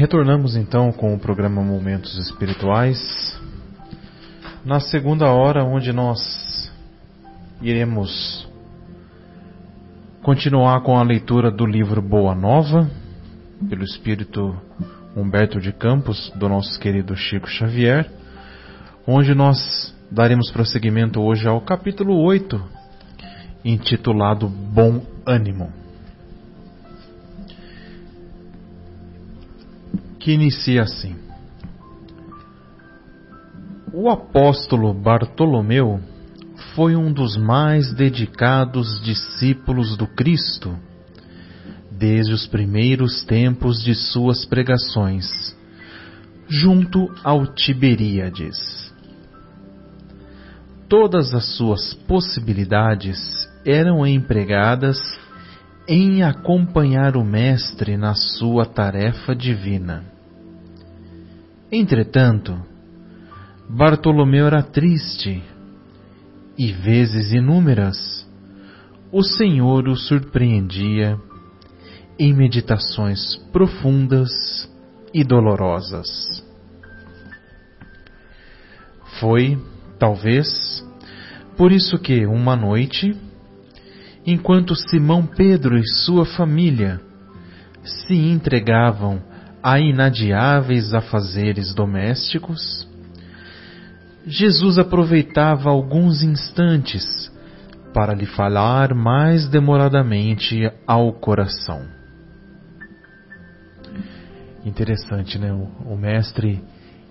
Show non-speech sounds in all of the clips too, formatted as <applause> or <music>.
Retornamos então com o programa Momentos Espirituais, na segunda hora, onde nós iremos continuar com a leitura do livro Boa Nova, pelo Espírito Humberto de Campos, do nosso querido Chico Xavier, onde nós daremos prosseguimento hoje ao capítulo 8, intitulado Bom Ânimo. Que inicia assim. O apóstolo Bartolomeu foi um dos mais dedicados discípulos do Cristo desde os primeiros tempos de suas pregações, junto ao Tiberíades. Todas as suas possibilidades eram empregadas em acompanhar o Mestre na sua tarefa divina. Entretanto, Bartolomeu era triste e, vezes inúmeras, o Senhor o surpreendia em meditações profundas e dolorosas. Foi, talvez, por isso que, uma noite, enquanto Simão Pedro e sua família se entregavam a inadiáveis afazeres domésticos, Jesus aproveitava alguns instantes para lhe falar mais demoradamente ao coração. Interessante, né? O, mestre,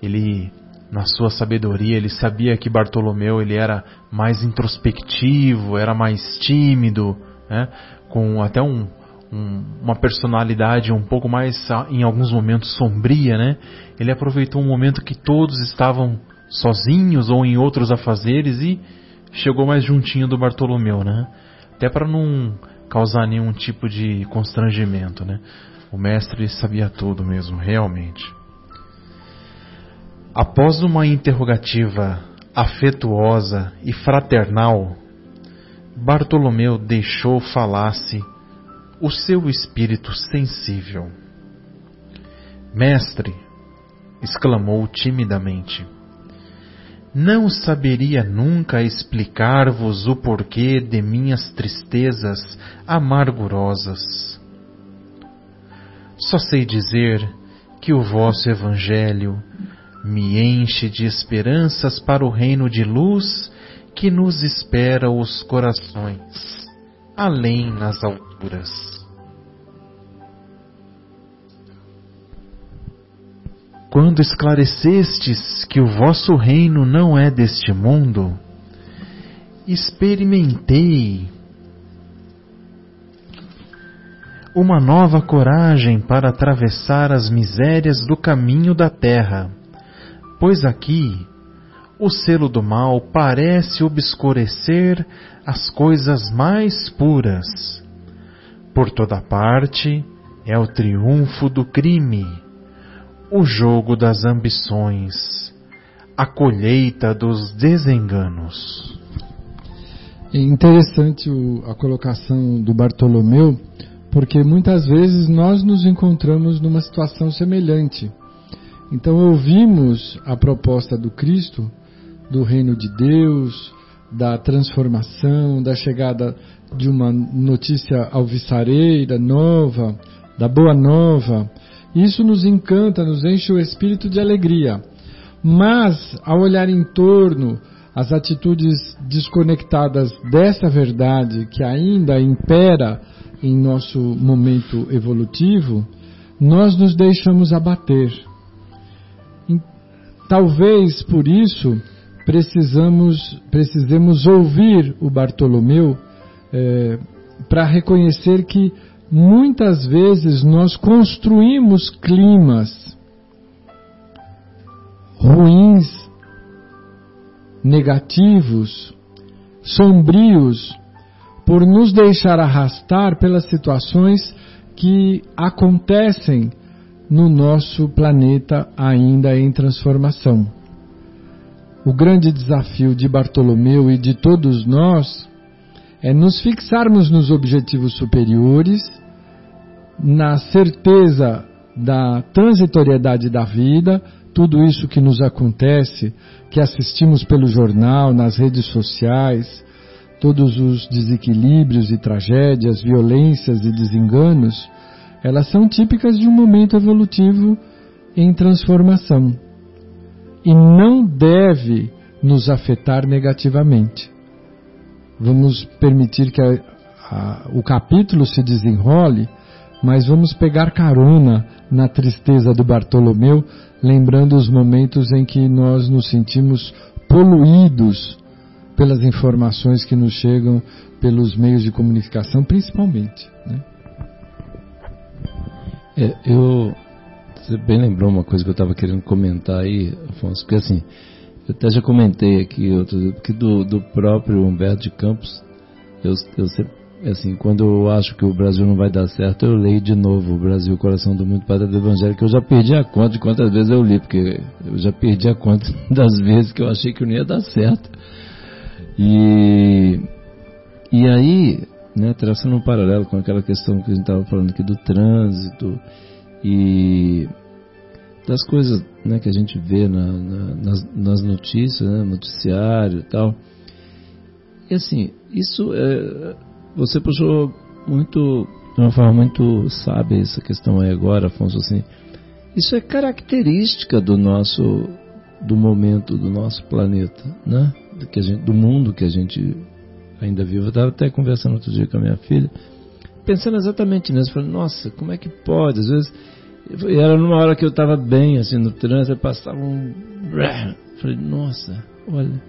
ele, na sua sabedoria, ele sabia que Bartolomeu ele era mais introspectivo, era mais tímido, né? Com até um, um, uma personalidade um pouco mais, em alguns momentos, sombria, né? Ele aproveitou um momento que todos estavam sozinhos ou em outros afazeres e chegou mais juntinho do Bartolomeu, né? Até para não causar nenhum tipo de constrangimento, né? O mestre sabia tudo mesmo, realmente. Após uma interrogativa afetuosa e fraternal, Bartolomeu deixou falasse o seu espírito sensível. Mestre, exclamou timidamente, não saberia nunca explicar-vos o porquê de minhas tristezas amargurosas. Só sei dizer que o vosso Evangelho me enche de esperanças para o reino de luz que nos espera os corações, além nas alturas. Quando esclarecestes que o vosso reino não é deste mundo, experimentei uma nova coragem para atravessar as misérias do caminho da terra, pois aqui o selo do mal parece obscurecer as coisas mais puras. Por toda parte é o triunfo do crime, o jogo das ambições, a colheita dos desenganos. É interessante a colocação do Bartolomeu porque muitas vezes nós nos encontramos numa situação semelhante. Então ouvimos a proposta do Cristo, do reino de Deus, da transformação, da chegada de uma notícia alvissareira, nova, da boa nova. Isso nos encanta, nos enche o espírito de alegria. Mas, ao olhar em torno, as atitudes desconectadas dessa verdade que ainda impera em nosso momento evolutivo, nós nos deixamos abater. Talvez por isso precisamos, precisemos ouvir o Bartolomeu é, para reconhecer que muitas vezes nós construímos climas ruins, negativos, sombrios, por nos deixar arrastar pelas situações que acontecem no nosso planeta ainda em transformação. O grande desafio de Bartolomeu e de todos nós é nos fixarmos nos objetivos superiores, na certeza da transitoriedade da vida, tudo isso que nos acontece, que assistimos pelo jornal, nas redes sociais, todos os desequilíbrios e tragédias, violências e desenganos, elas são típicas de um momento evolutivo em transformação e não deve nos afetar negativamente. Vamos permitir que a, a, o capítulo se desenrole, mas vamos pegar carona na tristeza do Bartolomeu, lembrando os momentos em que nós nos sentimos poluídos pelas informações que nos chegam pelos meios de comunicação, principalmente. Né? É, eu você bem lembrou uma coisa que eu estava querendo comentar aí, Afonso, porque assim, eu até já comentei aqui, outro, porque do, do próprio Humberto de Campos, eu, eu sempre, assim, quando eu acho que o Brasil não vai dar certo, eu leio de novo o Brasil, Coração do Mundo, Padre do Evangelho, que eu já perdi a conta de quantas vezes eu li, porque eu já perdi a conta <laughs> das vezes que eu achei que não ia dar certo. E, e aí, né, traçando um paralelo com aquela questão que a gente estava falando aqui do trânsito e das coisas né, que a gente vê na, na, nas, nas, notícias, né, noticiário e tal. E assim, isso é, você puxou muito, de uma forma muito sábia essa questão aí agora, Afonso, assim, isso é característica do nosso, do momento do nosso planeta, né? Do, que a gente, do mundo que a gente ainda vive. Eu estava até conversando outro dia com a minha filha, pensando exatamente nisso, falando, nossa, como é que pode? Às vezes era numa hora que eu estava bem, assim, no trânsito, passava um. Falei, nossa, olha,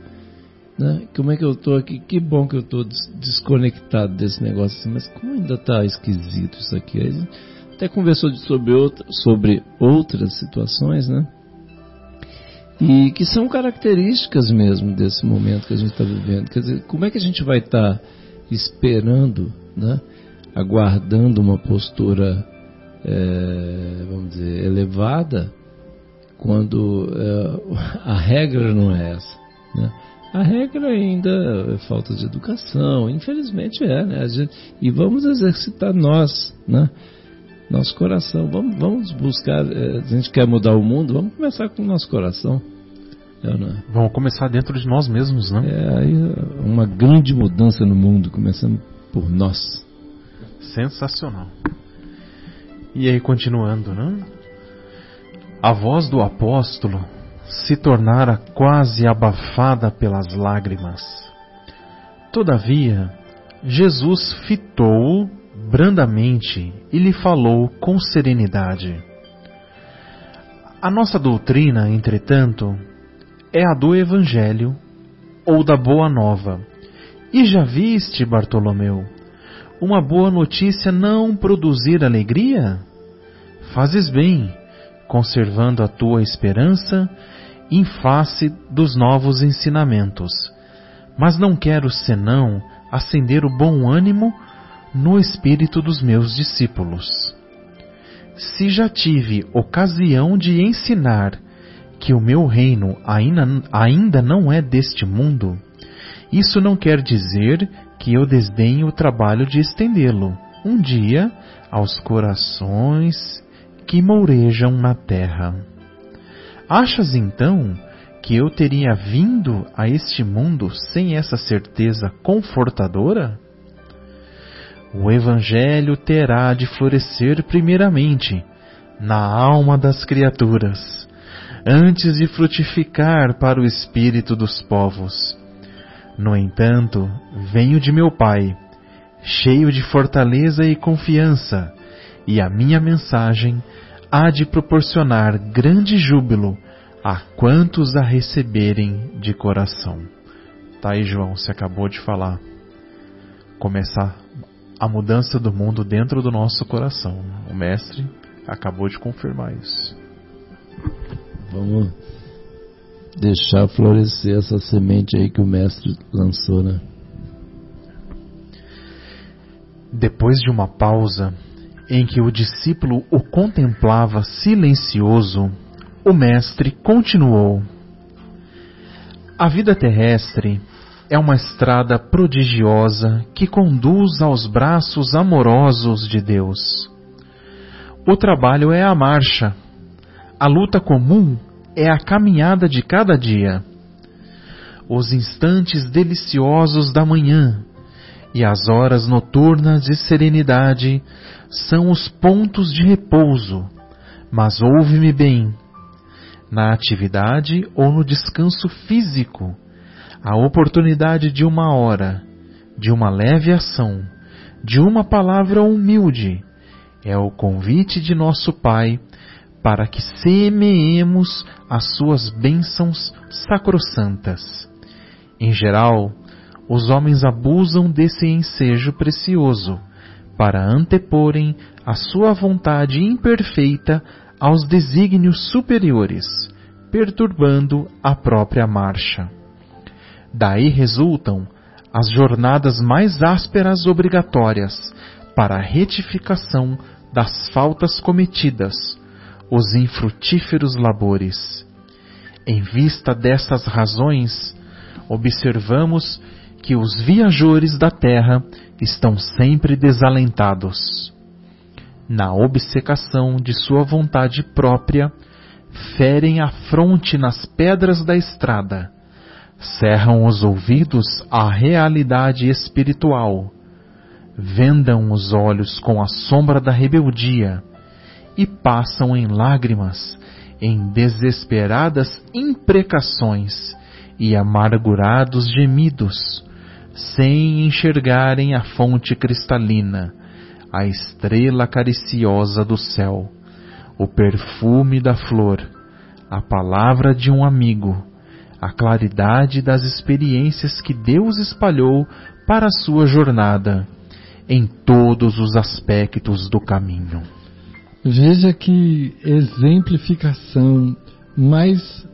né? Como é que eu estou aqui? Que bom que eu estou desconectado desse negócio, assim, mas como ainda está esquisito isso aqui? Até conversou sobre, outra, sobre outras situações, né? E que são características mesmo desse momento que a gente está vivendo. Quer dizer, como é que a gente vai estar tá esperando, né? Aguardando uma postura é, vamos dizer, elevada quando é, a regra não é essa. Né? A regra ainda é falta de educação, infelizmente é, né? Gente, e vamos exercitar nós, né? Nosso coração. Vamos, vamos buscar. É, a gente quer mudar o mundo, vamos começar com o nosso coração. É, é? Vamos começar dentro de nós mesmos, né? É aí uma grande mudança no mundo, começando por nós. Sensacional. E aí, continuando, né? A voz do apóstolo se tornara quase abafada pelas lágrimas. Todavia, Jesus fitou-o brandamente e lhe falou com serenidade. A nossa doutrina, entretanto, é a do Evangelho ou da Boa Nova. E já viste, Bartolomeu, uma boa notícia não produzir alegria? Fazes bem, conservando a tua esperança em face dos novos ensinamentos. Mas não quero senão acender o bom ânimo no espírito dos meus discípulos. Se já tive ocasião de ensinar que o meu reino ainda, ainda não é deste mundo, isso não quer dizer que eu desdenho o trabalho de estendê-lo um dia aos corações que mourejam na terra. Achas então que eu teria vindo a este mundo sem essa certeza confortadora? O Evangelho terá de florescer primeiramente na alma das criaturas, antes de frutificar para o espírito dos povos. No entanto, venho de meu Pai, cheio de fortaleza e confiança, e a minha mensagem há de proporcionar grande júbilo a quantos a receberem de coração. Tá aí, João, você acabou de falar. Começar a mudança do mundo dentro do nosso coração. O mestre acabou de confirmar isso. Vamos deixar florescer essa semente aí que o mestre lançou, né? Depois de uma pausa em que o discípulo o contemplava silencioso, o mestre continuou: A vida terrestre é uma estrada prodigiosa que conduz aos braços amorosos de Deus. O trabalho é a marcha. A luta comum é a caminhada de cada dia. Os instantes deliciosos da manhã e as horas noturnas de serenidade são os pontos de repouso. Mas ouve-me bem: na atividade ou no descanso físico, a oportunidade de uma hora, de uma leve ação, de uma palavra humilde, é o convite de nosso Pai para que semeemos as suas bênçãos sacrossantas. Em geral, os homens abusam desse ensejo precioso para anteporem a sua vontade imperfeita aos desígnios superiores, perturbando a própria marcha. Daí resultam as jornadas mais ásperas obrigatórias para a retificação das faltas cometidas, os infrutíferos labores. Em vista dessas razões, observamos que os viajores da terra estão sempre desalentados. Na obcecação de sua vontade própria, ferem a fronte nas pedras da estrada, cerram os ouvidos à realidade espiritual, vendam os olhos com a sombra da rebeldia e passam em lágrimas, em desesperadas imprecações e amargurados gemidos, sem enxergarem a fonte cristalina, a estrela cariciosa do céu, o perfume da flor, a palavra de um amigo, a claridade das experiências que Deus espalhou para a sua jornada em todos os aspectos do caminho. Veja que exemplificação mais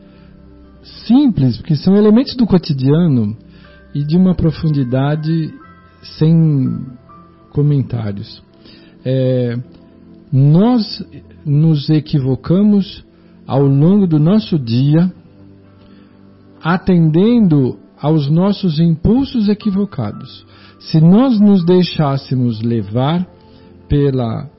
simples, porque são elementos do cotidiano e de uma profundidade sem comentários. É, nós nos equivocamos ao longo do nosso dia, atendendo aos nossos impulsos equivocados. Se nós nos deixássemos levar pela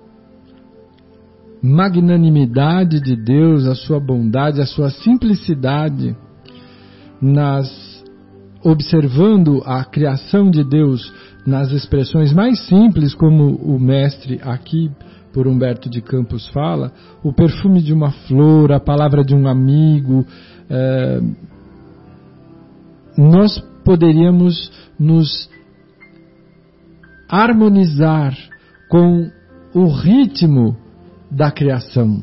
magnanimidade de Deus, a sua bondade, a sua simplicidade, nas observando a criação de Deus nas expressões mais simples, como o mestre aqui por Humberto de Campos fala, o perfume de uma flor, a palavra de um amigo, é, nós poderíamos nos harmonizar com o ritmo da criação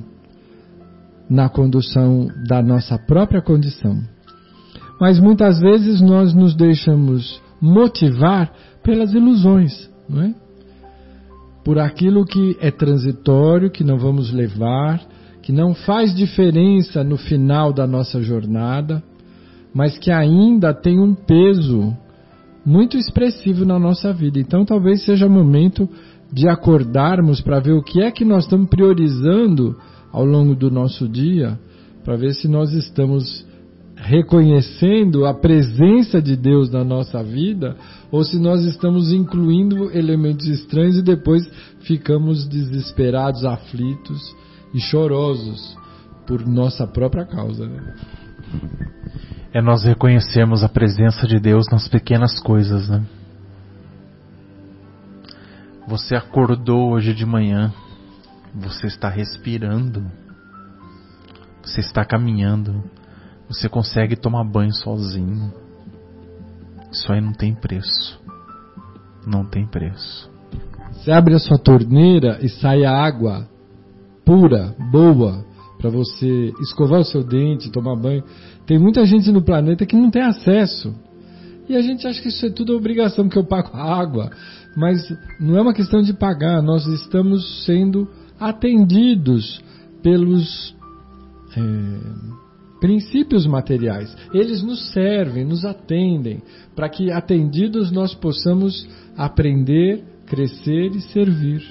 na condução da nossa própria condição. Mas muitas vezes nós nos deixamos motivar pelas ilusões, não é? Por aquilo que é transitório, que não vamos levar, que não faz diferença no final da nossa jornada, mas que ainda tem um peso muito expressivo na nossa vida. Então talvez seja momento de acordarmos para ver o que é que nós estamos priorizando ao longo do nosso dia, para ver se nós estamos reconhecendo a presença de Deus na nossa vida ou se nós estamos incluindo elementos estranhos e depois ficamos desesperados, aflitos e chorosos por nossa própria causa. Né? é nós reconhecermos a presença de Deus nas pequenas coisas, né? Você acordou hoje de manhã, você está respirando, você está caminhando, você consegue tomar banho sozinho. Isso aí não tem preço. Não tem preço. Você abre a sua torneira e sai a água pura, boa, para você escovar o seu dente, tomar banho. Tem muita gente no planeta que não tem acesso. E a gente acha que isso é tudo obrigação, que eu pago água. Mas não é uma questão de pagar, nós estamos sendo atendidos pelos é, princípios materiais. Eles nos servem, nos atendem, para que atendidos nós possamos aprender, crescer e servir.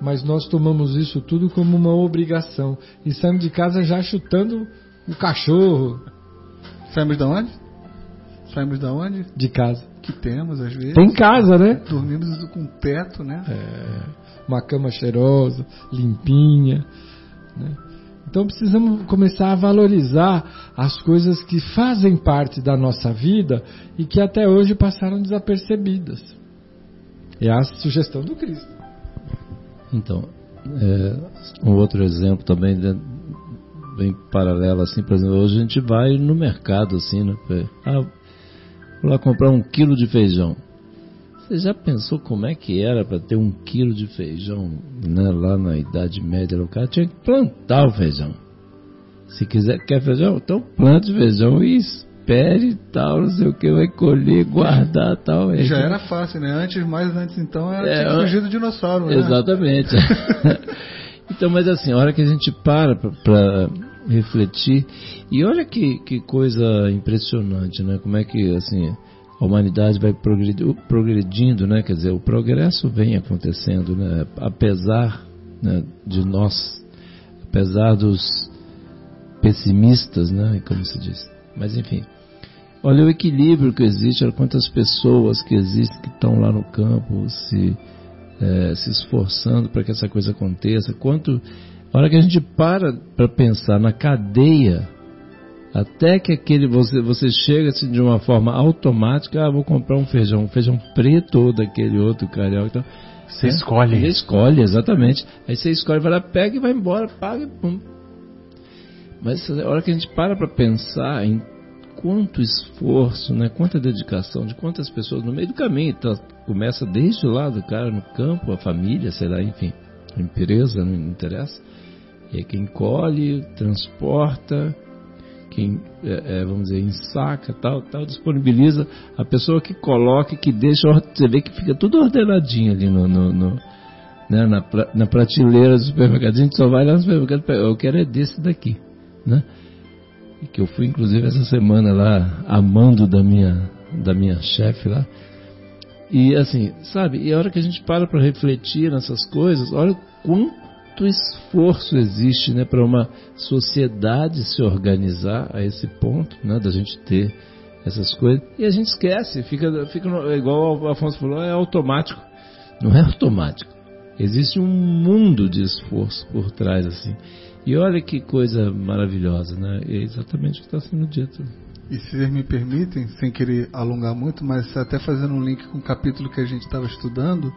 Mas nós tomamos isso tudo como uma obrigação e saímos de casa já chutando o cachorro. Saímos da onde? Saímos da onde? De casa. Que temos às vezes. Tem casa, né? Dormimos com teto, né? É, uma cama cheirosa, limpinha. Né? Então precisamos começar a valorizar as coisas que fazem parte da nossa vida e que até hoje passaram desapercebidas. É a sugestão do Cristo. Então, é, um outro exemplo também né, bem paralelo assim, por exemplo, hoje a gente vai no mercado assim, né? Ah, vou lá comprar um quilo de feijão. Você já pensou como é que era para ter um quilo de feijão né, lá na Idade Média? O cara tinha que plantar o feijão. Se quiser, quer feijão? Então plante feijão e espere tal, não sei o que, vai colher, guardar tal. É já era fácil, né? Antes, mais antes então, era é, tinha do dinossauro, né? Exatamente. <laughs> então, mas assim, a hora que a gente para para refletir, e olha que, que coisa impressionante, né? Como é que, assim, a humanidade vai progredindo, né? Quer dizer, o progresso vem acontecendo, né? Apesar né, de nós, apesar dos pessimistas, né? Como se diz. Mas enfim, olha o equilíbrio que existe, olha quantas pessoas que existem que estão lá no campo se é, se esforçando para que essa coisa aconteça. Quanto, a hora que a gente para para pensar na cadeia até que aquele você, você chega assim, de uma forma automática, ah, vou comprar um feijão, um feijão preto ou daquele outro carioca. Então, você escolhe. Você escolhe, exatamente. Aí você escolhe, vai lá, pega e vai embora, paga e pum. Mas a hora que a gente para para pensar em quanto esforço, né, quanta dedicação de quantas pessoas no meio do caminho, então, começa desde lá do cara no campo, a família, sei lá, enfim, a empresa, não interessa. Aí quem colhe, transporta, quem, é, é, vamos dizer, ensaca, tal, tal, disponibiliza a pessoa que coloca, que deixa, você vê que fica tudo ordenadinho ali no, no, no né, na, na prateleira do supermercado. A gente só vai lá no supermercado, eu quero é desse daqui, né? E que eu fui, inclusive, essa semana lá, amando da minha, da minha chefe lá. E assim, sabe, e a hora que a gente para para refletir nessas coisas, olha quanto quanto esforço existe né, para uma sociedade se organizar a esse ponto, né, da gente ter essas coisas. E a gente esquece, fica, fica igual o Afonso falou, é automático. Não é automático. Existe um mundo de esforço por trás, assim. E olha que coisa maravilhosa, né? É exatamente o que está sendo dito. E se vocês me permitem, sem querer alongar muito, mas até fazendo um link com o capítulo que a gente estava estudando,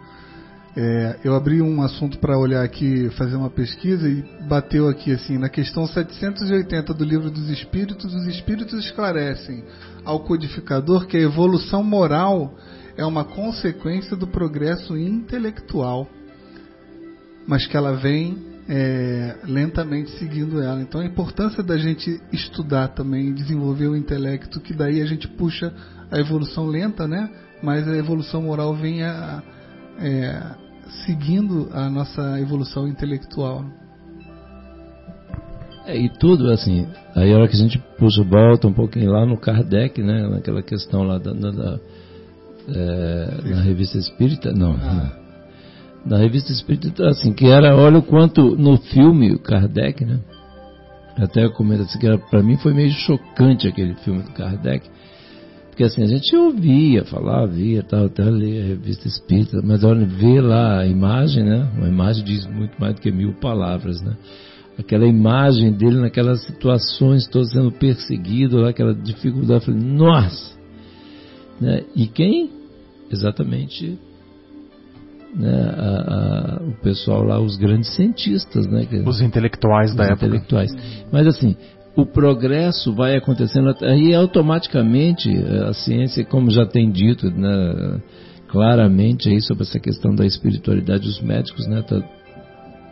é, eu abri um assunto para olhar aqui, fazer uma pesquisa e bateu aqui assim, na questão 780 do livro dos Espíritos, os Espíritos esclarecem ao codificador que a evolução moral é uma consequência do progresso intelectual, mas que ela vem é, lentamente seguindo ela. Então a importância da gente estudar também, desenvolver o intelecto, que daí a gente puxa a evolução lenta, né? Mas a evolução moral vem a é, seguindo a nossa evolução intelectual. É, e tudo assim, aí a hora que a gente puxa, volta um pouquinho lá no Kardec, né, naquela questão lá da, da, da é, na revista Espírita, não, ah. na, na revista Espírita, assim, que era, olha o quanto no filme Kardec, né, até eu comento assim, que para mim foi meio chocante aquele filme do Kardec, porque assim, a gente ouvia falar, via, tal, até ler a revista espírita, mas olha, vê lá a imagem, né? Uma imagem diz muito mais do que mil palavras, né? Aquela imagem dele naquelas situações, todos sendo perseguido, lá, aquela dificuldade, falei, nossa! Né? E quem? Exatamente né, a, a, o pessoal lá, os grandes cientistas, né? Os intelectuais os da intelectuais. época. Mas assim, o progresso vai acontecendo e automaticamente eh, a ciência, como já tem dito né, claramente aí sobre essa questão da espiritualidade, os médicos, né, tá,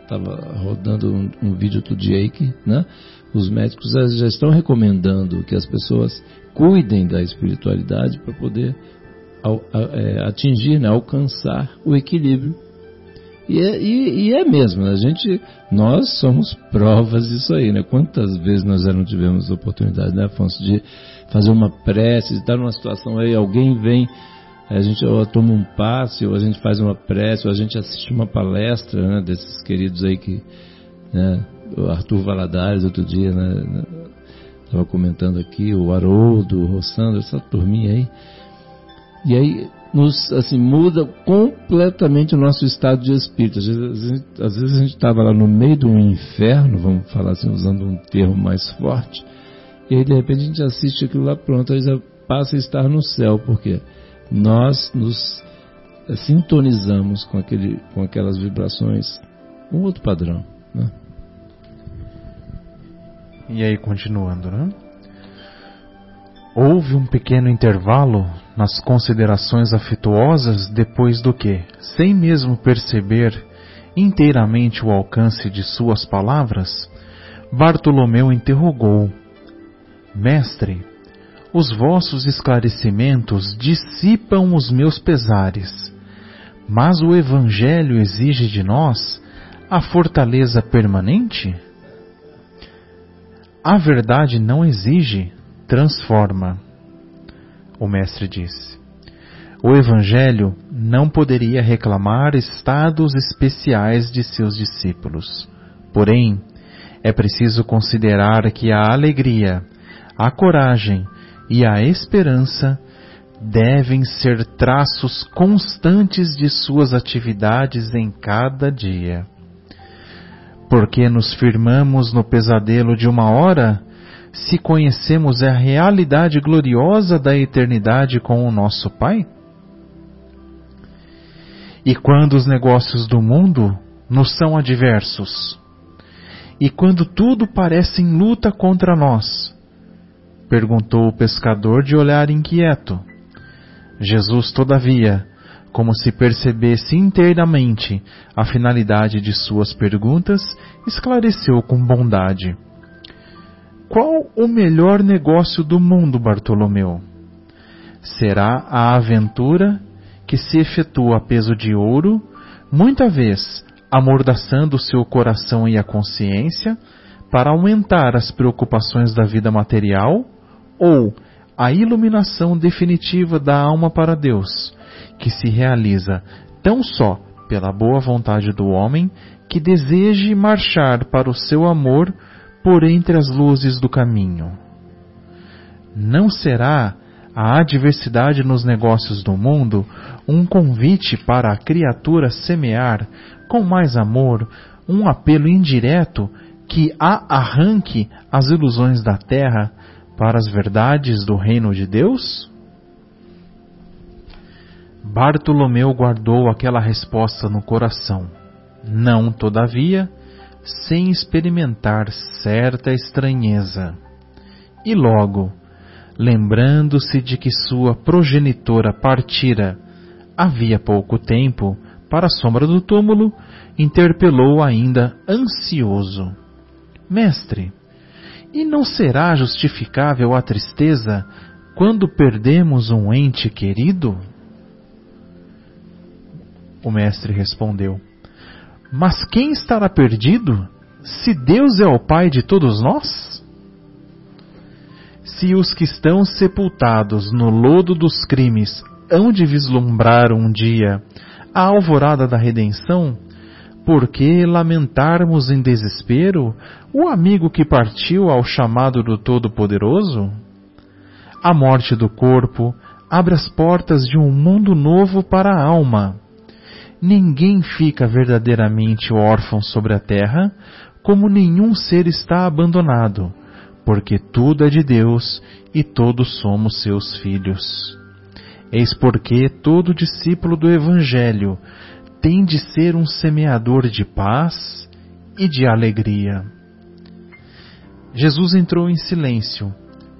tava rodando um, um, vídeo outro dia aí que, né, os médicos já estão recomendando que as pessoas cuidem da espiritualidade para poder é, atingir, né, alcançar o equilíbrio e é, e, e é, mesmo, a gente, nós somos provas disso aí, né? Quantas vezes nós já não tivemos oportunidade, né, Afonso, de fazer uma prece, de estar numa situação aí, alguém vem, a gente ou toma um passe, ou a gente faz uma prece, ou a gente assiste uma palestra, né, desses queridos aí que, né, o Arthur Valadares outro dia, né, estava comentando aqui, o Haroldo, o Rossandro, essa turminha aí, E aí nos assim muda completamente o nosso estado de espírito. Às vezes, às vezes a gente estava lá no meio de um inferno, vamos falar assim, usando um termo mais forte, e aí de repente a gente assiste aquilo lá pronto, aí já passa a estar no céu, porque nós nos eh, sintonizamos com, aquele, com aquelas vibrações, um outro padrão. Né? E aí, continuando, né? Houve um pequeno intervalo nas considerações afetuosas depois do que, sem mesmo perceber inteiramente o alcance de suas palavras, Bartolomeu interrogou: Mestre, os vossos esclarecimentos dissipam os meus pesares, mas o Evangelho exige de nós a fortaleza permanente? A verdade não exige, transforma. O Mestre disse. O Evangelho não poderia reclamar estados especiais de seus discípulos. Porém, é preciso considerar que a alegria, a coragem e a esperança devem ser traços constantes de suas atividades em cada dia. Porque nos firmamos no pesadelo de uma hora, se conhecemos a realidade gloriosa da eternidade com o nosso Pai? E quando os negócios do mundo nos são adversos, e quando tudo parece em luta contra nós, perguntou o pescador de olhar inquieto. Jesus, todavia, como se percebesse inteiramente a finalidade de suas perguntas, esclareceu com bondade. Qual o melhor negócio do mundo, Bartolomeu? Será a aventura que se efetua a peso de ouro, muita vez amordaçando seu coração e a consciência, para aumentar as preocupações da vida material, ou a iluminação definitiva da alma para Deus, que se realiza tão só pela boa vontade do homem que deseje marchar para o seu amor por entre as luzes do caminho. Não será a adversidade nos negócios do mundo um convite para a criatura semear com mais amor um apelo indireto que a arranque as ilusões da terra para as verdades do reino de Deus? Bartolomeu guardou aquela resposta no coração, não, todavia, sem experimentar certa estranheza. E logo, lembrando-se de que sua progenitora partira havia pouco tempo para a sombra do túmulo, interpelou ainda ansioso: Mestre, e não será justificável a tristeza quando perdemos um ente querido? O mestre respondeu: mas quem estará perdido se Deus é o Pai de todos nós? Se os que estão sepultados no lodo dos crimes hão de vislumbrar um dia a alvorada da redenção, por que lamentarmos em desespero o amigo que partiu ao chamado do Todo-Poderoso? A morte do corpo abre as portas de um mundo novo para a alma ninguém fica verdadeiramente órfão sobre a terra, como nenhum ser está abandonado, porque tudo é de Deus e todos somos seus filhos. Eis porque todo discípulo do Evangelho tem de ser um semeador de paz e de alegria. Jesus entrou em silêncio,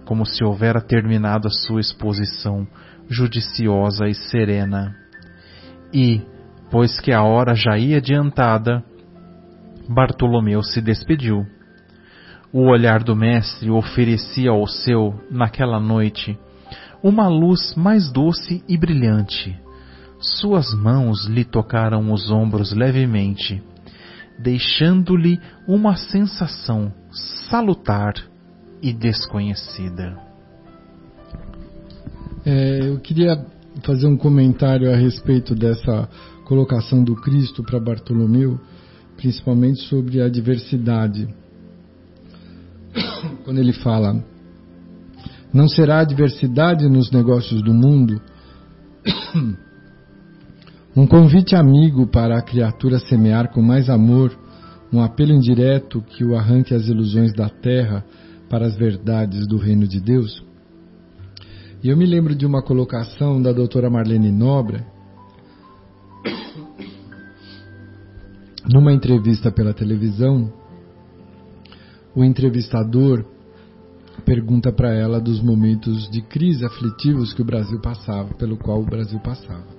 como se houvera terminado a sua exposição judiciosa e serena. E, pois que a hora já ia adiantada, Bartolomeu se despediu. O olhar do mestre oferecia ao seu, naquela noite, uma luz mais doce e brilhante. Suas mãos lhe tocaram os ombros levemente, deixando-lhe uma sensação salutar e desconhecida. É, eu queria fazer um comentário a respeito dessa colocação do Cristo para Bartolomeu, principalmente sobre a diversidade. <coughs> Quando ele fala: Não será adversidade nos negócios do mundo, <coughs> Um convite amigo para a criatura semear com mais amor, um apelo indireto que o arranque as ilusões da terra para as verdades do reino de Deus. E eu me lembro de uma colocação da doutora Marlene Nobre, numa entrevista pela televisão, o entrevistador pergunta para ela dos momentos de crise aflitivos que o Brasil passava, pelo qual o Brasil passava.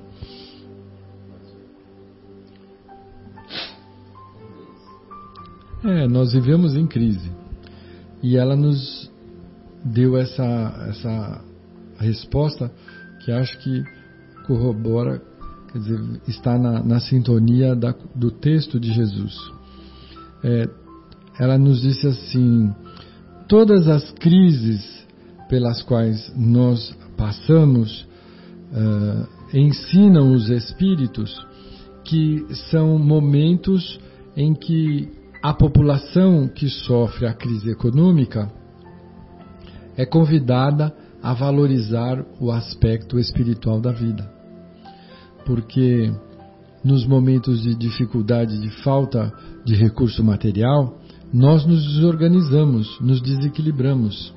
É, nós vivemos em crise. E ela nos deu essa, essa resposta que acho que corrobora, quer dizer, está na, na sintonia da, do texto de Jesus. É, ela nos disse assim: todas as crises pelas quais nós passamos uh, ensinam os espíritos que são momentos em que a população que sofre a crise econômica é convidada a valorizar o aspecto espiritual da vida. Porque nos momentos de dificuldade, de falta de recurso material, nós nos desorganizamos, nos desequilibramos,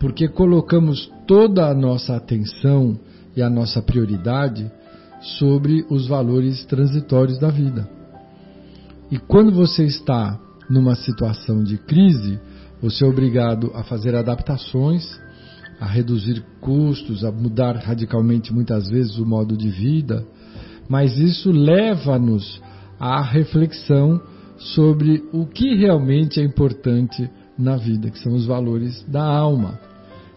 porque colocamos toda a nossa atenção e a nossa prioridade sobre os valores transitórios da vida. E quando você está numa situação de crise, você é obrigado a fazer adaptações, a reduzir custos, a mudar radicalmente muitas vezes o modo de vida, mas isso leva-nos à reflexão sobre o que realmente é importante na vida, que são os valores da alma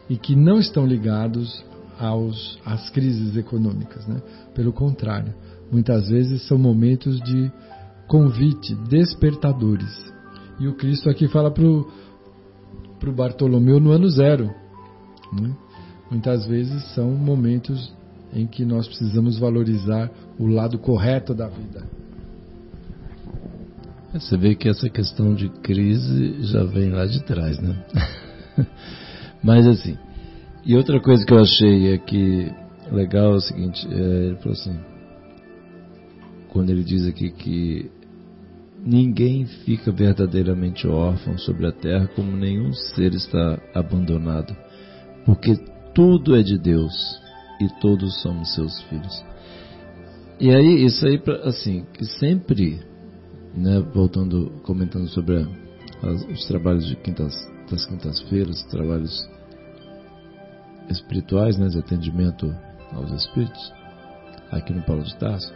e que não estão ligados aos, às crises econômicas. Né? Pelo contrário, muitas vezes são momentos de convite, despertadores. E o Cristo aqui fala para o Bartolomeu no ano zero. Né? Muitas vezes são momentos em que nós precisamos valorizar o lado correto da vida. Você vê que essa questão de crise já vem lá de trás, né? <laughs> Mas assim, e outra coisa que eu achei aqui legal é o seguinte, é, ele falou assim, quando ele diz aqui que ninguém fica verdadeiramente órfão sobre a terra como nenhum ser está abandonado, porque tudo é de Deus e todos somos seus filhos. E aí, isso aí, assim, que sempre né, voltando, comentando sobre a, as, os trabalhos de quintas, das quintas-feiras, trabalhos espirituais, né, de atendimento aos espíritos, aqui no Paulo de Tarso.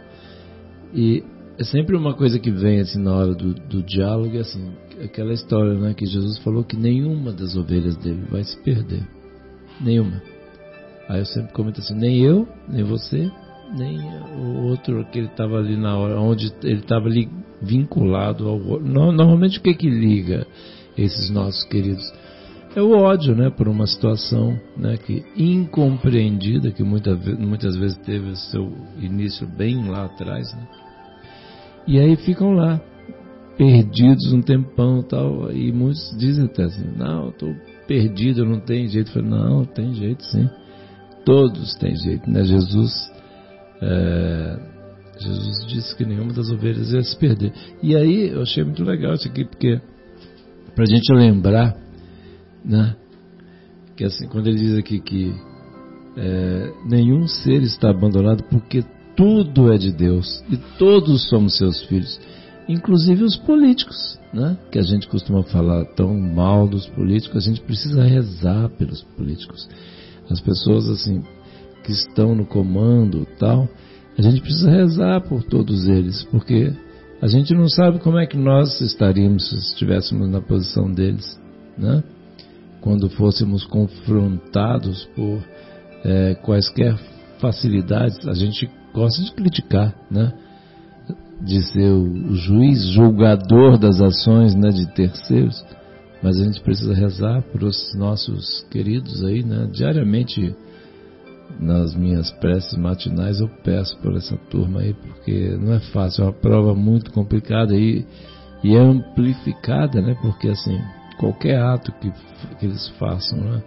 E é sempre uma coisa que vem assim na hora do, do diálogo, é assim, aquela história, né, que Jesus falou que nenhuma das ovelhas dele vai se perder, nenhuma. Aí eu sempre comento assim, nem eu, nem você, nem o outro que ele estava ali na hora, onde ele estava ali vinculado ao Normalmente o que que liga esses nossos queridos? É o ódio, né, por uma situação, né, que incompreendida, que muita, muitas vezes teve seu início bem lá atrás, né? E aí ficam lá, perdidos um tempão tal, e muitos dizem até assim, não, estou perdido, não tem jeito. Eu falei, não, tem jeito sim. Todos têm jeito, né? Jesus é, Jesus disse que nenhuma das ovelhas ia se perder. E aí eu achei muito legal isso aqui, porque para a gente lembrar, né, que assim, quando ele diz aqui que é, nenhum ser está abandonado porque tudo é de Deus e todos somos seus filhos, inclusive os políticos, né, que a gente costuma falar tão mal dos políticos, a gente precisa rezar pelos políticos. As pessoas assim que estão no comando tal, a gente precisa rezar por todos eles, porque a gente não sabe como é que nós estaríamos se estivéssemos na posição deles, né? Quando fôssemos confrontados por é, quaisquer facilidades, a gente gosta de criticar, né? De ser o juiz, julgador das ações, né, de terceiros, mas a gente precisa rezar por os nossos queridos aí, né? Diariamente nas minhas preces matinais eu peço por essa turma aí, porque não é fácil, é uma prova muito complicada e, e é amplificada, né? Porque assim, qualquer ato que, que eles façam, né?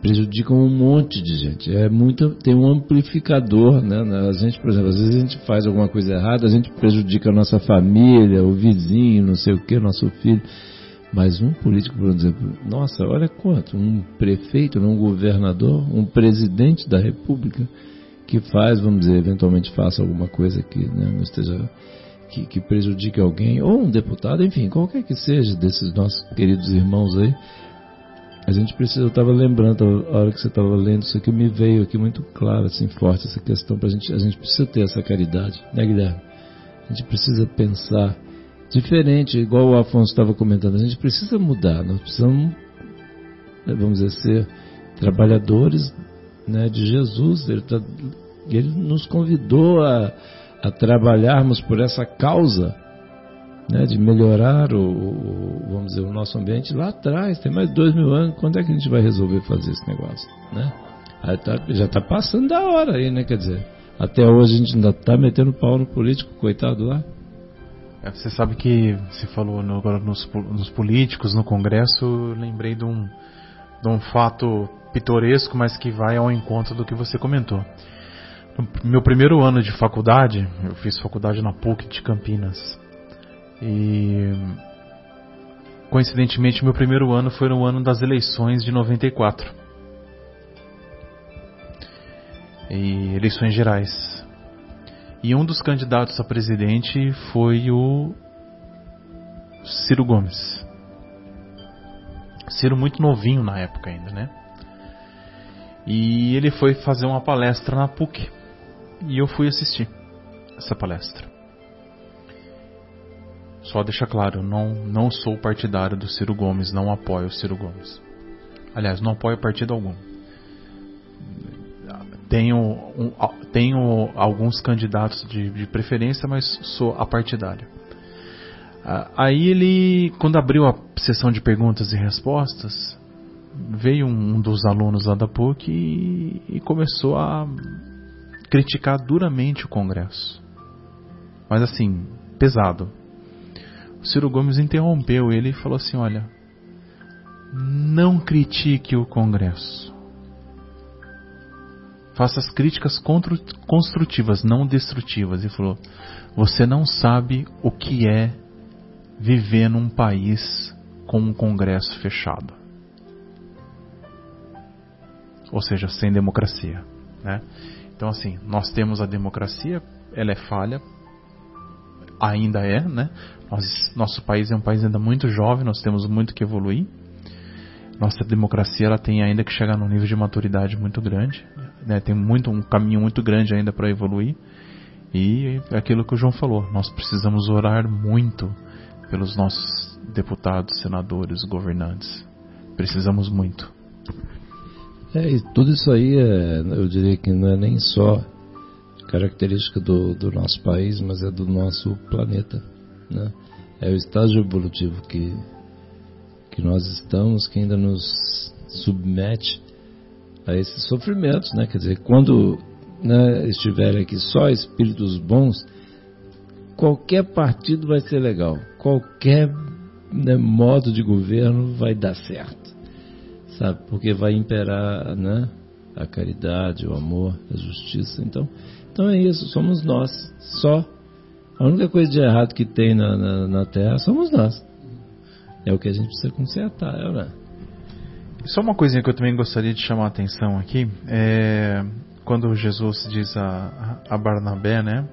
Prejudicam um monte de gente. É muito, tem um amplificador, né? A gente, por exemplo, às vezes a gente faz alguma coisa errada, a gente prejudica a nossa família, o vizinho, não sei o que, nosso filho. Mas um político, por exemplo, nossa, olha quanto, um prefeito, um governador, um presidente da república que faz, vamos dizer, eventualmente faça alguma coisa que né, não esteja que, que prejudique alguém, ou um deputado, enfim, qualquer que seja desses nossos queridos irmãos aí, a gente precisa, eu estava lembrando, a hora que você estava lendo isso aqui, me veio aqui muito claro, assim, forte essa questão, pra gente, a gente precisa ter essa caridade, né Guilherme? A gente precisa pensar diferente, igual o Afonso estava comentando, a gente precisa mudar, nós precisamos, né, vamos dizer, ser trabalhadores né, de Jesus, ele, tá, ele nos convidou a, a trabalharmos por essa causa, né, de melhorar o, o, o nosso ambiente lá atrás, tem mais dois mil anos, quando é que a gente vai resolver fazer esse negócio? Né? Tá, já está passando da hora aí, né? Quer dizer, até hoje a gente ainda está metendo pau no político, coitado lá. É, você sabe que você falou no, agora nos, nos, políticos, no Congresso, lembrei de um, de um fato pitoresco, mas que vai ao encontro do que você comentou. No meu primeiro ano de faculdade, eu fiz faculdade na PUC de Campinas. E coincidentemente meu primeiro ano foi no ano das eleições de 94. E eleições gerais. E um dos candidatos a presidente foi o Ciro Gomes. Ciro muito novinho na época ainda, né? E ele foi fazer uma palestra na PUC. E eu fui assistir essa palestra. Só deixar claro, não, não sou partidário do Ciro Gomes, não apoio o Ciro Gomes. Aliás, não apoio partido algum. Tenho, um, tenho alguns candidatos de, de preferência, mas sou apartidário. Aí ele, quando abriu a sessão de perguntas e respostas, veio um dos alunos lá da PUC e, e começou a criticar duramente o Congresso. Mas assim, pesado Ciro Gomes interrompeu ele e falou assim: Olha, não critique o Congresso. Faça as críticas construtivas, não destrutivas. E falou: Você não sabe o que é viver num país com um Congresso fechado. Ou seja, sem democracia. Né? Então, assim, nós temos a democracia, ela é falha, ainda é, né? Nós, nosso país é um país ainda muito jovem, nós temos muito que evoluir. Nossa democracia ela tem ainda que chegar num nível de maturidade muito grande, né? Tem muito um caminho muito grande ainda para evoluir. E é aquilo que o João falou, nós precisamos orar muito pelos nossos deputados, senadores, governantes. Precisamos muito. É, e tudo isso aí é, eu diria que não é nem só característica do, do nosso país, mas é do nosso planeta. Né? É o estágio evolutivo que, que nós estamos, que ainda nos submete a esses sofrimentos. Né? Quer dizer, quando né, estiverem aqui só espíritos bons, qualquer partido vai ser legal, qualquer né, modo de governo vai dar certo, sabe? Porque vai imperar, né? A caridade, o amor, a justiça. Então, então é isso, somos nós, só. A única coisa de errado que tem na, na, na Terra somos nós. É o que a gente precisa consertar, é, né? Só uma coisinha que eu também gostaria de chamar a atenção aqui é quando Jesus diz a, a Barnabé, né?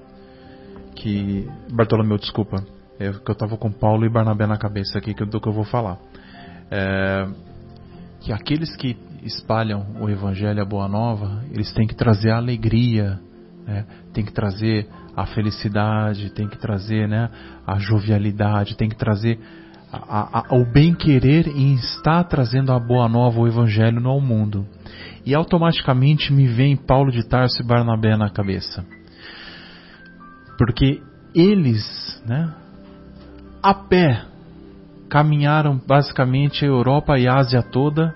Que. Bartolomeu, desculpa. É que eu estava com Paulo e Barnabé na cabeça aqui do que eu vou falar. É, que aqueles que espalham o Evangelho, a Boa Nova, eles têm que trazer a alegria né? Tem que trazer a felicidade, tem que trazer né, a jovialidade, tem que trazer a, a, o bem-querer em estar trazendo a boa nova, o evangelho no mundo. E automaticamente me vem Paulo de Tarso e Barnabé na cabeça. Porque eles, né, a pé, caminharam basicamente a Europa e a Ásia toda,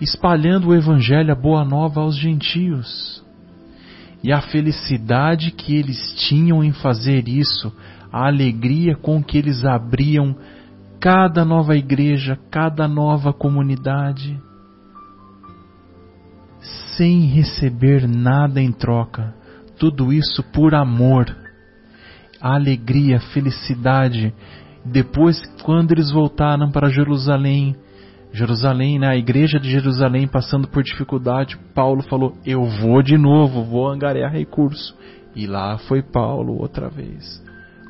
espalhando o evangelho, a boa nova aos gentios e a felicidade que eles tinham em fazer isso, a alegria com que eles abriam cada nova igreja, cada nova comunidade. sem receber nada em troca. Tudo isso por amor. A alegria, a felicidade. Depois, quando eles voltaram para Jerusalém, Jerusalém, na igreja de Jerusalém, passando por dificuldade, Paulo falou: Eu vou de novo, vou angariar recurso. E lá foi Paulo outra vez,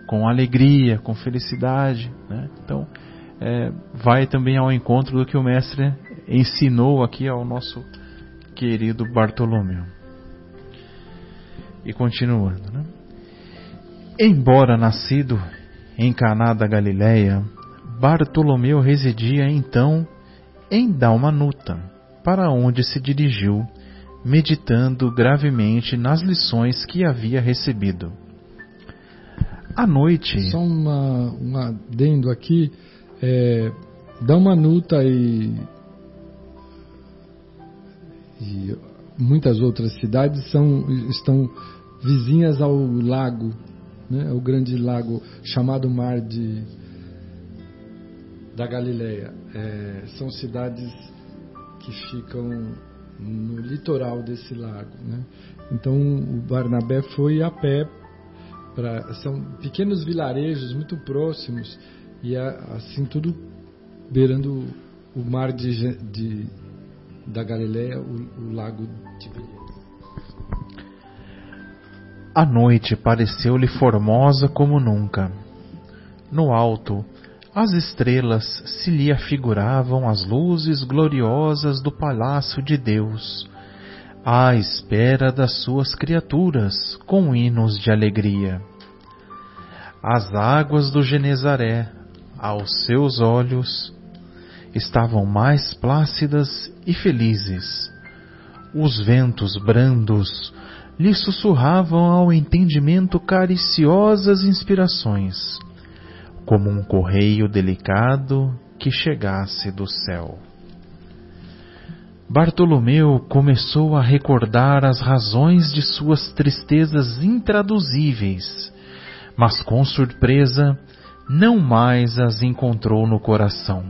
com alegria, com felicidade. Né? Então, é, vai também ao encontro do que o Mestre ensinou aqui ao nosso querido Bartolomeu. E continuando, né? Embora nascido em Caná da Galileia, Bartolomeu residia então em Dalmanuta, para onde se dirigiu, meditando gravemente nas lições que havia recebido. À noite. Só uma, um adendo aqui. É, Dalmanuta e, e muitas outras cidades são, estão vizinhas ao lago, né, o grande lago chamado Mar de da Galileia. É, são cidades que ficam no litoral desse lago. Né? Então o Barnabé foi a pé para são pequenos vilarejos muito próximos e assim tudo beirando o mar de, de da Galileia, o, o lago Tiberíades. A noite pareceu-lhe formosa como nunca. No alto, as estrelas se lhe afiguravam as luzes gloriosas do palácio de Deus, à espera das suas criaturas, com hinos de alegria. As águas do Genezaré, aos seus olhos, estavam mais plácidas e felizes. Os ventos brandos lhe sussurravam ao entendimento cariciosas inspirações como um correio delicado que chegasse do céu. Bartolomeu começou a recordar as razões de suas tristezas intraduzíveis, mas com surpresa não mais as encontrou no coração.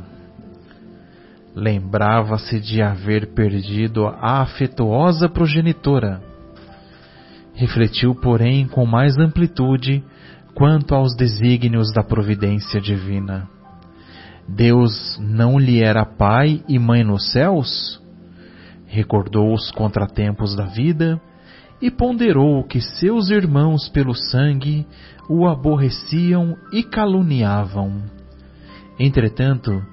Lembrava-se de haver perdido a afetuosa progenitora. Refletiu, porém, com mais amplitude quanto aos desígnios da providência divina. Deus não lhe era pai e mãe nos céus? Recordou os contratempos da vida e ponderou que seus irmãos pelo sangue o aborreciam e caluniavam. Entretanto,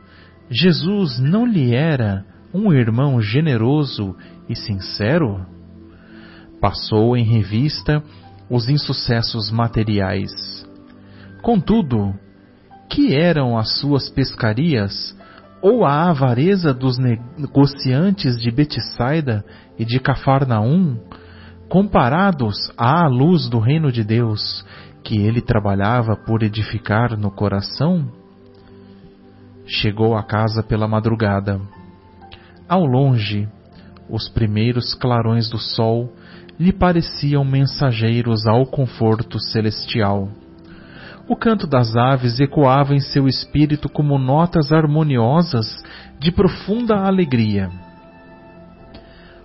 Jesus não lhe era um irmão generoso e sincero? Passou em revista os insucessos materiais. Contudo, que eram as suas pescarias ou a avareza dos negociantes de Betsaida e de Cafarnaum, comparados à luz do reino de Deus que ele trabalhava por edificar no coração? Chegou a casa pela madrugada. Ao longe, os primeiros clarões do sol lhe pareciam mensageiros ao conforto celestial. O canto das aves ecoava em seu espírito como notas harmoniosas de profunda alegria.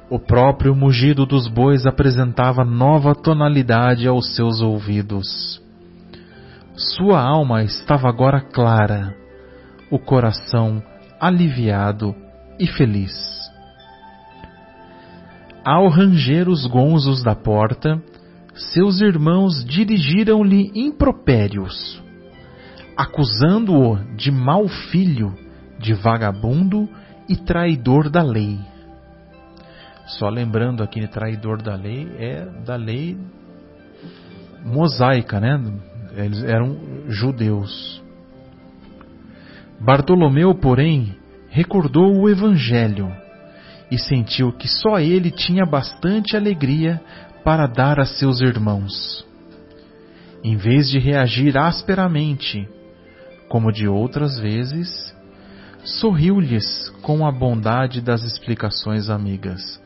O próprio mugido dos bois apresentava nova tonalidade aos seus ouvidos. Sua alma estava agora clara, o coração aliviado e feliz. Ao ranger os gonzos da porta, seus irmãos dirigiram-lhe impropérios, acusando-o de mau filho, de vagabundo e traidor da lei. Só lembrando aqui, traidor da lei é da lei mosaica, né? Eles eram judeus. Bartolomeu, porém, recordou o Evangelho e sentiu que só ele tinha bastante alegria para dar a seus irmãos. Em vez de reagir asperamente, como de outras vezes, sorriu-lhes com a bondade das explicações amigas.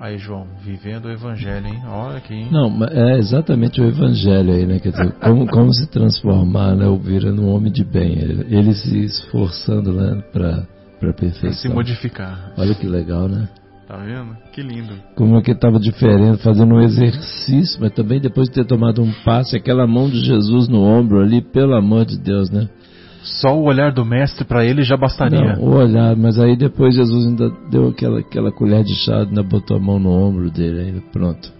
Aí, João, vivendo o Evangelho, hein? Olha aqui. Hein? Não, é exatamente o Evangelho aí, né? Quer dizer, como, como se transformar, né? O virando um homem de bem. Ele, ele se esforçando, né? Para para perfeição. se modificar. Olha que legal, né? Tá vendo? Que lindo. Como é que estava diferente, fazendo um exercício, mas também depois de ter tomado um passe, aquela mão de Jesus no ombro ali, pelo amor de Deus, né? Só o olhar do mestre para ele já bastaria. Não, o olhar, mas aí depois Jesus ainda deu aquela, aquela colher de chá, ainda botou a mão no ombro dele, ainda pronto.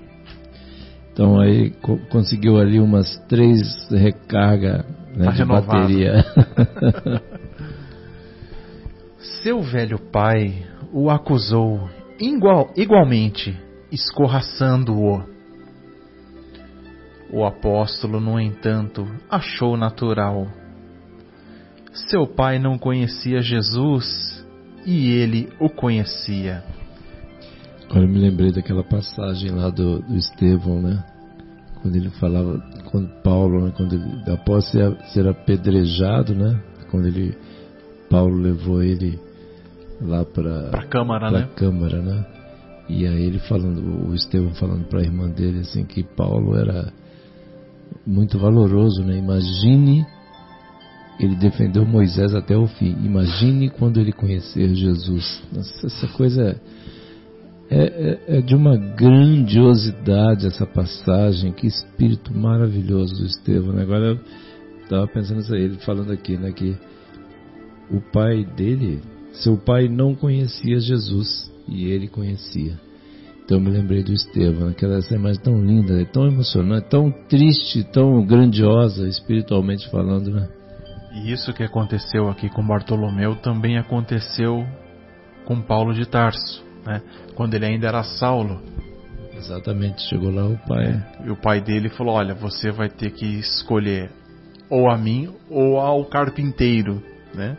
Então aí co conseguiu ali umas três recarga né, Tá de renovado. bateria. <laughs> Seu velho pai o acusou igual, igualmente, escorraçando-o. O apóstolo, no entanto, achou natural. Seu pai não conhecia Jesus e ele o conhecia. Agora eu me lembrei daquela passagem lá do, do Estevão, né? Quando ele falava, quando Paulo, né? quando ele, após ser, ser apedrejado, né? Quando ele, Paulo levou ele lá para Pra câmara, né? câmara, né? E aí ele falando, o Estevão falando para a irmã dele assim que Paulo era muito valoroso, né? Imagine ele defendeu Moisés até o fim. Imagine quando ele conhecer Jesus. Nossa, essa coisa é, é, é de uma grandiosidade essa passagem. Que espírito maravilhoso do Estevão. né? Agora eu estava pensando isso aí, ele falando aqui, né? Que o pai dele, seu pai não conhecia Jesus e ele conhecia. Então eu me lembrei do Estevão, aquela imagem tão linda, tão emocionante, tão triste, tão grandiosa, espiritualmente falando, né? E isso que aconteceu aqui com Bartolomeu também aconteceu com Paulo de Tarso, né? Quando ele ainda era Saulo. Exatamente, chegou lá o pai. E o pai dele falou: Olha, você vai ter que escolher ou a mim ou ao carpinteiro, né?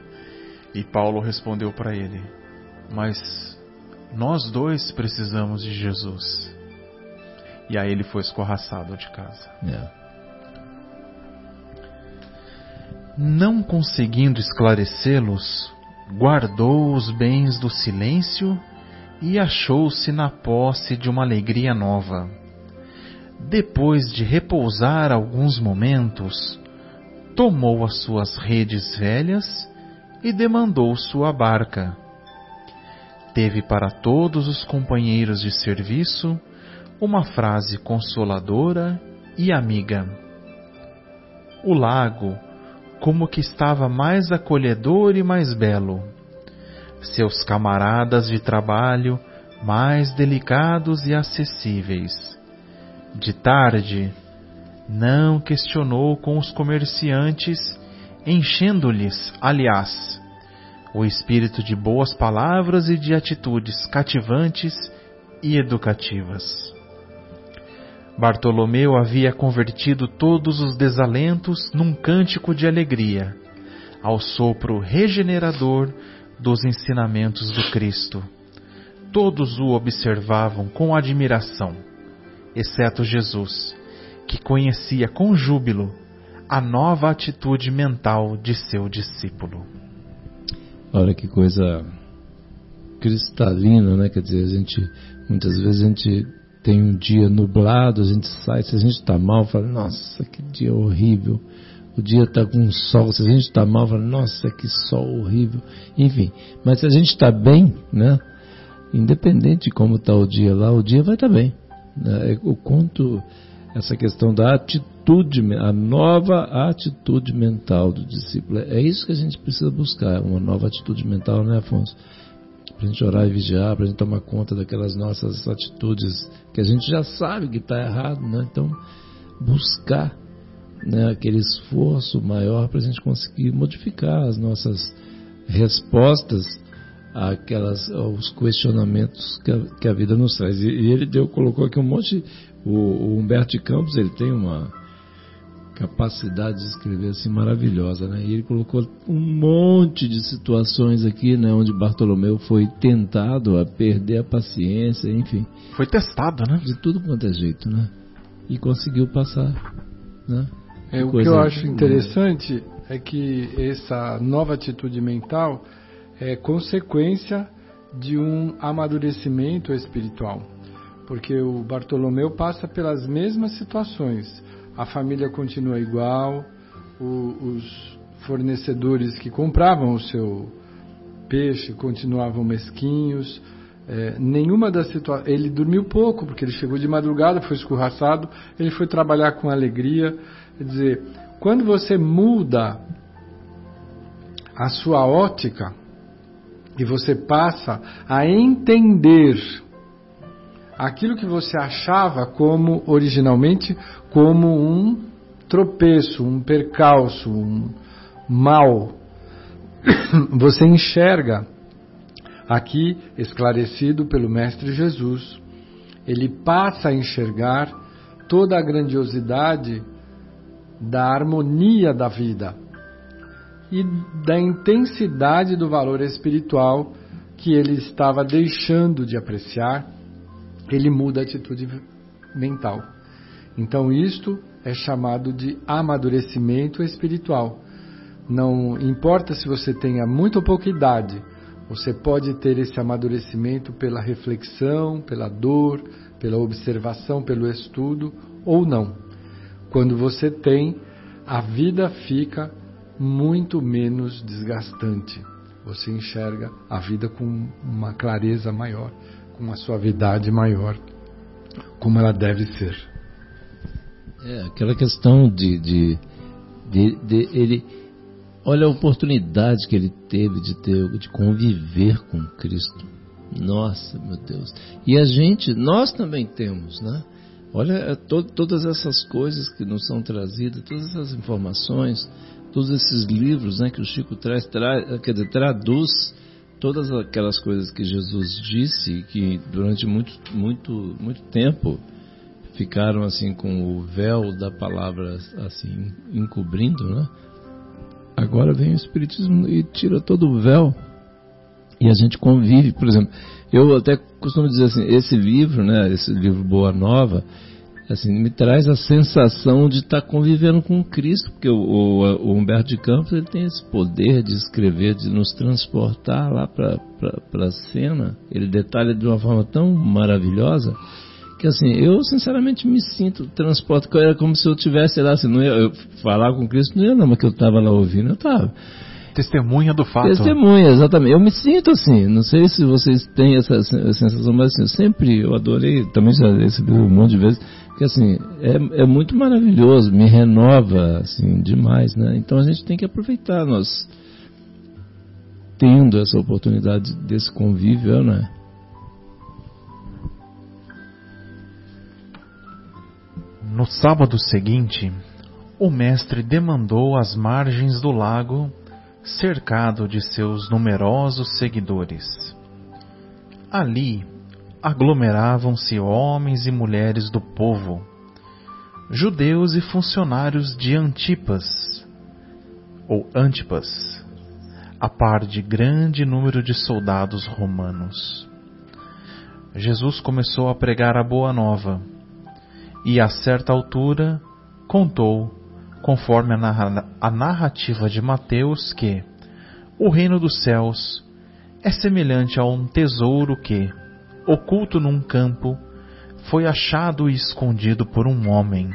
E Paulo respondeu para ele: Mas nós dois precisamos de Jesus. E aí ele foi escorraçado de casa. É. Não conseguindo esclarecê-los, guardou os bens do silêncio e achou-se na posse de uma alegria nova. Depois de repousar alguns momentos, tomou as suas redes velhas e demandou sua barca. Teve para todos os companheiros de serviço uma frase consoladora e amiga. O lago, como que estava mais acolhedor e mais belo. Seus camaradas de trabalho mais delicados e acessíveis. De tarde, não questionou com os comerciantes, enchendo-lhes, aliás, o espírito de boas palavras e de atitudes cativantes e educativas. Bartolomeu havia convertido todos os desalentos num cântico de alegria, ao sopro regenerador dos ensinamentos do Cristo. Todos o observavam com admiração, exceto Jesus, que conhecia com júbilo a nova atitude mental de seu discípulo. Olha que coisa cristalina, né? Quer dizer, a gente muitas vezes a gente tem um dia nublado, a gente sai, se a gente está mal, fala, nossa, que dia horrível. O dia está com sol, se a gente está mal, fala, nossa, que sol horrível. Enfim, mas se a gente está bem, né? Independente de como está o dia lá, o dia vai estar bem. Né? O quanto essa questão da atitude, a nova atitude mental do discípulo. É isso que a gente precisa buscar, uma nova atitude mental, né, Afonso? Para a gente orar e vigiar, para a gente tomar conta daquelas nossas atitudes que a gente já sabe que está errado, né? Então, buscar né, aquele esforço maior para a gente conseguir modificar as nossas respostas àquelas, aos questionamentos que a, que a vida nos traz. E, e ele deu, colocou aqui um monte. O, o Humberto de Campos ele tem uma capacidade de escrever assim maravilhosa, né? E ele colocou um monte de situações aqui, né, onde Bartolomeu foi tentado a perder a paciência, enfim, Foi testado, né? de tudo quanto é jeito, né? E conseguiu passar, né? É, o que eu acho interessante é que essa nova atitude mental é consequência de um amadurecimento espiritual. Porque o Bartolomeu passa pelas mesmas situações. A família continua igual, o- os fornecedores que compravam o seu peixe continuavam mesquinhos, é, nenhuma das situações. Ele dormiu pouco, porque ele chegou de madrugada, foi escorraçado, ele foi trabalhar com alegria. Quer dizer, quando você muda a sua ótica e você passa a entender aquilo que você achava como originalmente como um tropeço, um percalço, um mal, <coughs> você enxerga aqui esclarecido pelo Mestre Jesus, ele passa a enxergar toda a grandiosidade da harmonia da vida e da intensidade do valor espiritual que ele estava deixando de apreciar, ele muda a atitude mental. Então, isto é chamado de amadurecimento espiritual. Não importa se você tenha muito ou pouca idade, você pode ter esse amadurecimento pela reflexão, pela dor, pela observação, pelo estudo ou não. Quando você tem, a vida fica muito menos desgastante. Você enxerga a vida com uma clareza maior, com uma suavidade maior, como ela deve ser. É, aquela questão de, de, de, de ele Olha a oportunidade que ele teve de ter, de conviver com Cristo. Nossa, meu Deus. E a gente, nós também temos, né? Olha é, to, todas essas coisas que nos são trazidas, todas essas informações, todos esses livros, né, que o Chico traz, tra, quer dizer, traduz todas aquelas coisas que Jesus disse que durante muito, muito, muito tempo ficaram assim com o véu da palavra assim encobrindo, né? Agora vem o Espiritismo e tira todo o véu. E a gente convive, por exemplo, eu até costumo dizer assim, esse livro, né, esse livro Boa Nova, assim, me traz a sensação de estar convivendo com Cristo, porque o, o, o Humberto de Campos ele tem esse poder de escrever, de nos transportar lá para a cena. Ele detalha de uma forma tão maravilhosa que assim, eu sinceramente me sinto transporte, era como se eu tivesse lá, assim, não ia, eu, falar com Cristo não ia não, mas que eu estava lá ouvindo, eu estava. Testemunha do fato. Testemunha, exatamente. Eu me sinto assim, não sei se vocês têm essa sensação, mas assim, sempre eu adorei, também já recebi um monte de vezes, que assim, é, é muito maravilhoso, me renova, assim, demais, né? Então a gente tem que aproveitar, nós tendo essa oportunidade desse convívio, né? No sábado seguinte, o mestre demandou as margens do lago, cercado de seus numerosos seguidores. Ali aglomeravam-se homens e mulheres do povo, judeus e funcionários de Antipas, ou Antipas, a par de grande número de soldados romanos. Jesus começou a pregar a boa nova e a certa altura contou, conforme a narrativa de Mateus, que o reino dos céus é semelhante a um tesouro que, oculto num campo, foi achado e escondido por um homem,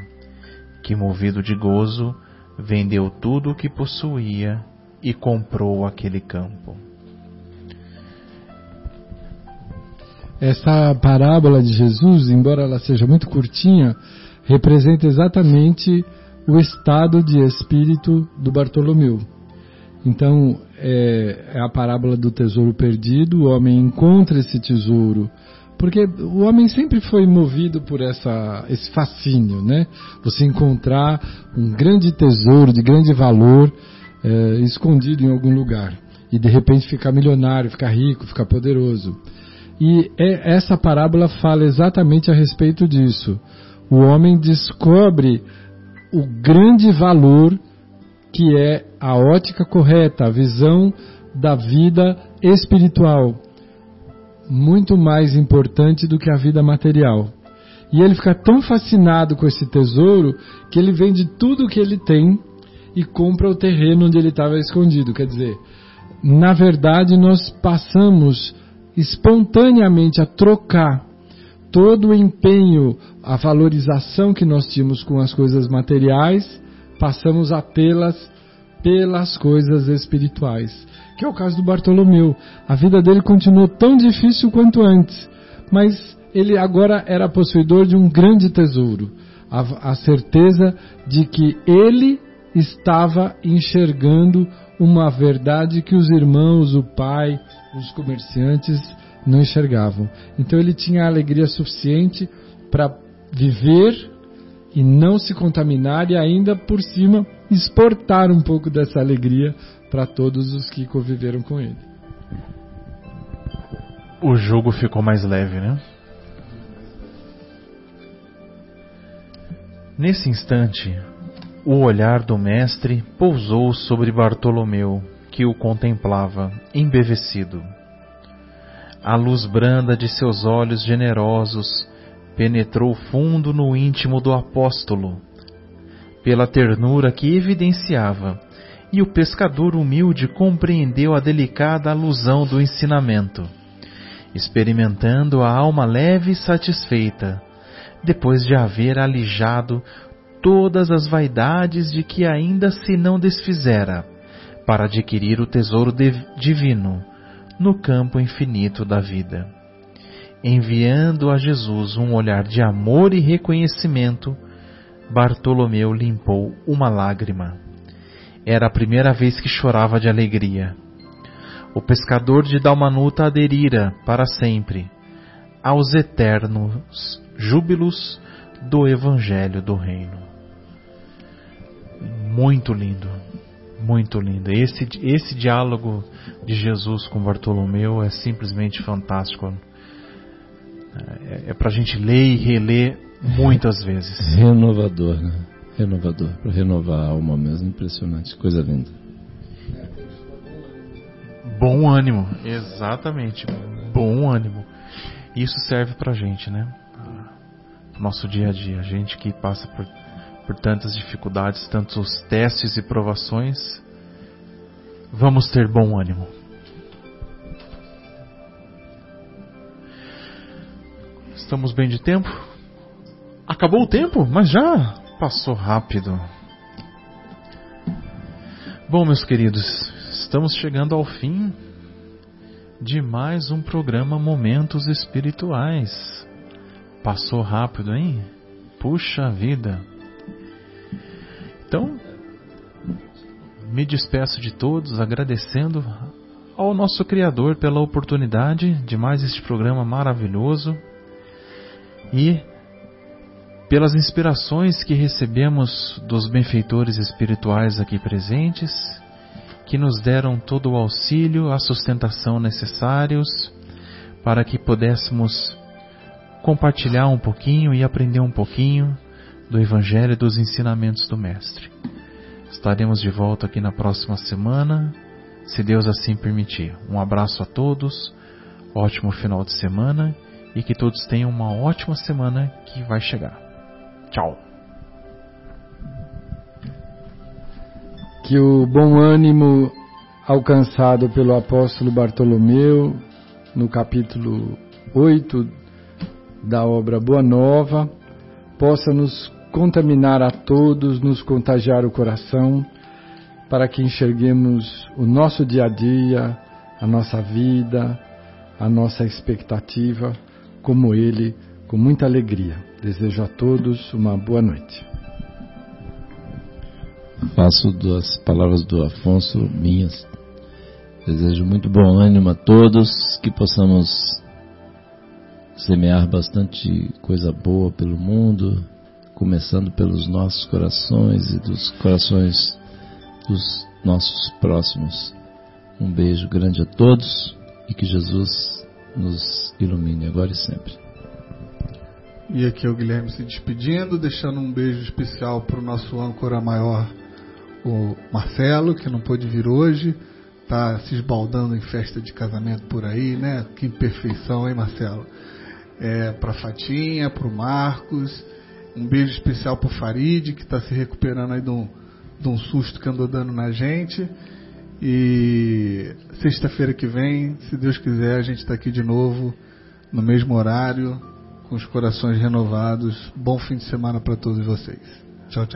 que, movido de gozo, vendeu tudo o que possuía e comprou aquele campo. Essa parábola de Jesus, embora ela seja muito curtinha, representa exatamente o estado de espírito do Bartolomeu. Então, é, é, a parábola do tesouro perdido, o homem encontra esse tesouro, porque o homem sempre foi movido por essa, esse fascínio, né? Você encontrar um grande tesouro de grande valor é, escondido em algum lugar e de repente ficar milionário, ficar rico, ficar poderoso. E é, essa parábola fala exatamente a respeito disso. O homem descobre o grande valor que é a ótica correta, a visão da vida espiritual, muito mais importante do que a vida material. E ele fica tão fascinado com esse tesouro que ele vende tudo o que ele tem e compra o terreno onde ele estava escondido. Quer dizer, na verdade, nós passamos espontaneamente a trocar todo o empenho, a valorização que nós tínhamos com as coisas materiais, passamos a tê-las pelas coisas espirituais, que é o caso do Bartolomeu. A vida dele continuou tão difícil quanto antes, mas ele agora era possuidor de um grande tesouro, a, a certeza de que ele estava enxergando uma verdade que os irmãos, o pai, os comerciantes não enxergavam. Então ele tinha alegria suficiente para viver e não se contaminar e ainda por cima exportar um pouco dessa alegria para todos os que conviveram com ele. O jogo ficou mais leve, né? Nesse instante, o olhar do mestre pousou sobre Bartolomeu, que o contemplava, embevecido. A luz branda de seus olhos generosos penetrou fundo no íntimo do apóstolo, pela ternura que evidenciava, e o pescador humilde compreendeu a delicada alusão do ensinamento, experimentando a alma leve e satisfeita, depois de haver alijado todas as vaidades de que ainda se não desfizera, para adquirir o tesouro divino no campo infinito da vida enviando a Jesus um olhar de amor e reconhecimento, Bartolomeu limpou uma lágrima. Era a primeira vez que chorava de alegria. O pescador de Dalmanuta aderira para sempre aos eternos júbilos do Evangelho do Reino. Muito lindo, muito lindo. Esse, esse diálogo de Jesus com Bartolomeu é simplesmente fantástico. É, é para a gente ler e reler muitas vezes. Renovador, né? Renovador, para renovar a alma mesmo. Impressionante, coisa linda. Bom ânimo, exatamente. Bom ânimo. Isso serve para a gente, né? Nosso dia a dia. A gente que passa por, por tantas dificuldades, tantos testes e provações. Vamos ter bom ânimo. Estamos bem de tempo? Acabou o tempo, mas já passou rápido. Bom, meus queridos, estamos chegando ao fim de mais um programa Momentos Espirituais. Passou rápido, hein? Puxa vida. Então, me despeço de todos agradecendo ao nosso Criador pela oportunidade de mais este programa maravilhoso e pelas inspirações que recebemos dos benfeitores espirituais aqui presentes, que nos deram todo o auxílio, a sustentação necessários para que pudéssemos compartilhar um pouquinho e aprender um pouquinho do Evangelho e dos ensinamentos do Mestre. Estaremos de volta aqui na próxima semana, se Deus assim permitir. Um abraço a todos, ótimo final de semana e que todos tenham uma ótima semana que vai chegar. Tchau. Que o bom ânimo alcançado pelo apóstolo Bartolomeu no capítulo 8 da obra Boa Nova possa nos contaminar a todos, nos contagiar o coração, para que enxerguemos o nosso dia a dia, a nossa vida, a nossa expectativa como ele, com muita alegria. Desejo a todos uma boa noite. Faço das palavras do Afonso minhas. Desejo muito bom ânimo a todos, que possamos semear bastante coisa boa pelo mundo, começando pelos nossos corações e dos corações dos nossos próximos. Um beijo grande a todos e que Jesus nos ilumine agora e sempre. E aqui é o Guilherme se despedindo, deixando um beijo especial para o nosso âncora maior, o Marcelo, que não pôde vir hoje, tá se esbaldando em festa de casamento por aí, né? Que imperfeição, hein, Marcelo? É, para Fatinha, para o Marcos, um beijo especial para o Farid, que está se recuperando aí de um, de um susto que andou dando na gente. E sexta-feira que vem, se Deus quiser, a gente está aqui de novo, no mesmo horário, com os corações renovados. Bom fim de semana para todos vocês. Tchau, tchau.